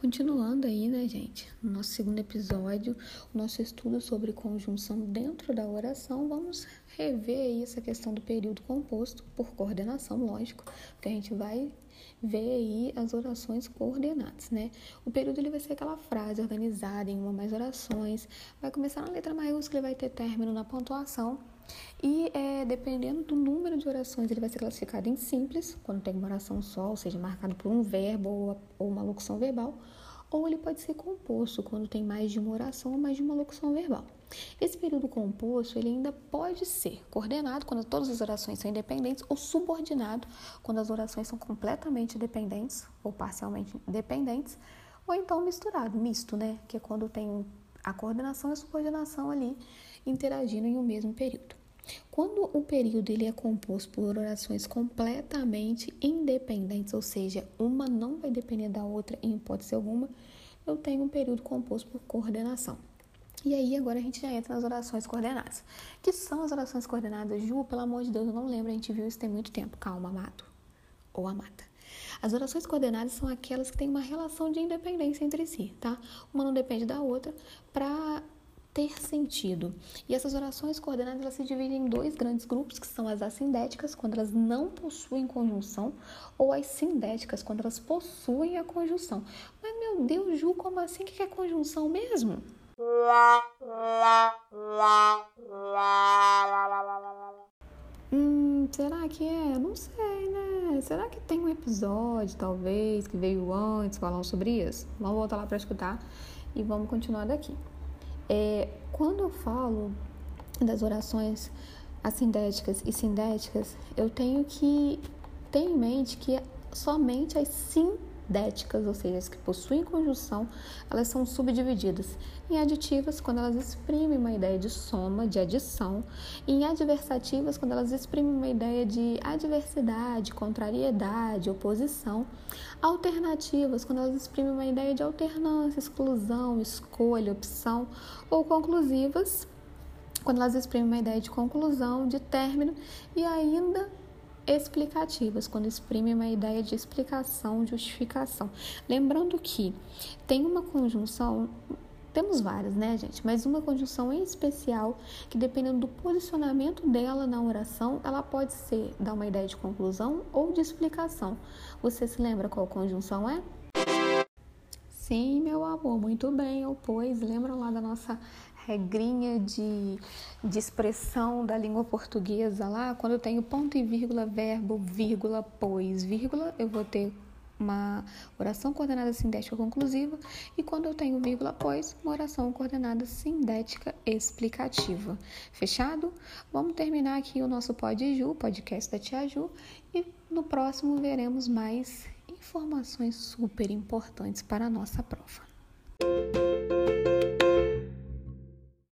Continuando aí, né, gente, no nosso segundo episódio, o nosso estudo sobre conjunção dentro da oração, vamos rever aí essa questão do período composto por coordenação, lógico, porque a gente vai ver aí as orações coordenadas, né? O período ele vai ser aquela frase organizada em uma mais orações, vai começar na letra maiúscula e vai ter término na pontuação. E é, dependendo do número de orações, ele vai ser classificado em simples, quando tem uma oração só, ou seja, marcado por um verbo ou, ou uma locução verbal, ou ele pode ser composto, quando tem mais de uma oração ou mais de uma locução verbal. Esse período composto, ele ainda pode ser coordenado quando todas as orações são independentes ou subordinado quando as orações são completamente dependentes ou parcialmente dependentes, ou então misturado, misto, né? Que é quando tem a coordenação e a subordinação ali interagindo em um mesmo período. Quando o período ele é composto por orações completamente independentes, ou seja, uma não vai depender da outra em hipótese alguma, eu tenho um período composto por coordenação. E aí agora a gente já entra nas orações coordenadas. Que são as orações coordenadas? Ju, pelo amor de Deus, eu não lembro, a gente viu isso tem muito tempo. Calma, amado ou amada. As orações coordenadas são aquelas que têm uma relação de independência entre si, tá? Uma não depende da outra para ter sentido. E essas orações coordenadas elas se dividem em dois grandes grupos, que são as assindéticas, quando elas não possuem conjunção, ou as sindéticas, quando elas possuem a conjunção. Mas, meu Deus, Ju, como assim? O que é conjunção mesmo? Hum, será que é? Não sei, né? Será que tem um episódio, talvez, que veio antes falando sobre isso? Vamos voltar lá para escutar e vamos continuar daqui. É, quando eu falo das orações assindéticas e sindéticas, eu tenho que ter em mente que somente as sindéticas, ou seja, as que possuem conjunção, elas são subdivididas em aditivas quando elas exprimem uma ideia de soma, de adição, e em adversativas quando elas exprimem uma ideia de adversidade, contrariedade, oposição, alternativas quando elas exprimem uma ideia de alternância, exclusão, escolha, opção, ou conclusivas quando elas exprimem uma ideia de conclusão, de término e ainda explicativas, quando exprimem uma ideia de explicação, justificação. Lembrando que tem uma conjunção temos várias, né, gente? Mas uma conjunção em especial, que dependendo do posicionamento dela na oração, ela pode ser dar uma ideia de conclusão ou de explicação. Você se lembra qual conjunção é? Sim, meu amor, muito bem. Ou pois, lembram lá da nossa regrinha de, de expressão da língua portuguesa lá? Quando eu tenho ponto e vírgula, verbo, vírgula, pois, vírgula, eu vou ter uma oração coordenada sindética conclusiva e quando eu tenho vírgula após, uma oração coordenada sindética explicativa. Fechado? Vamos terminar aqui o nosso Pod Ju, podcast da Tia Ju, e no próximo veremos mais informações super importantes para a nossa prova.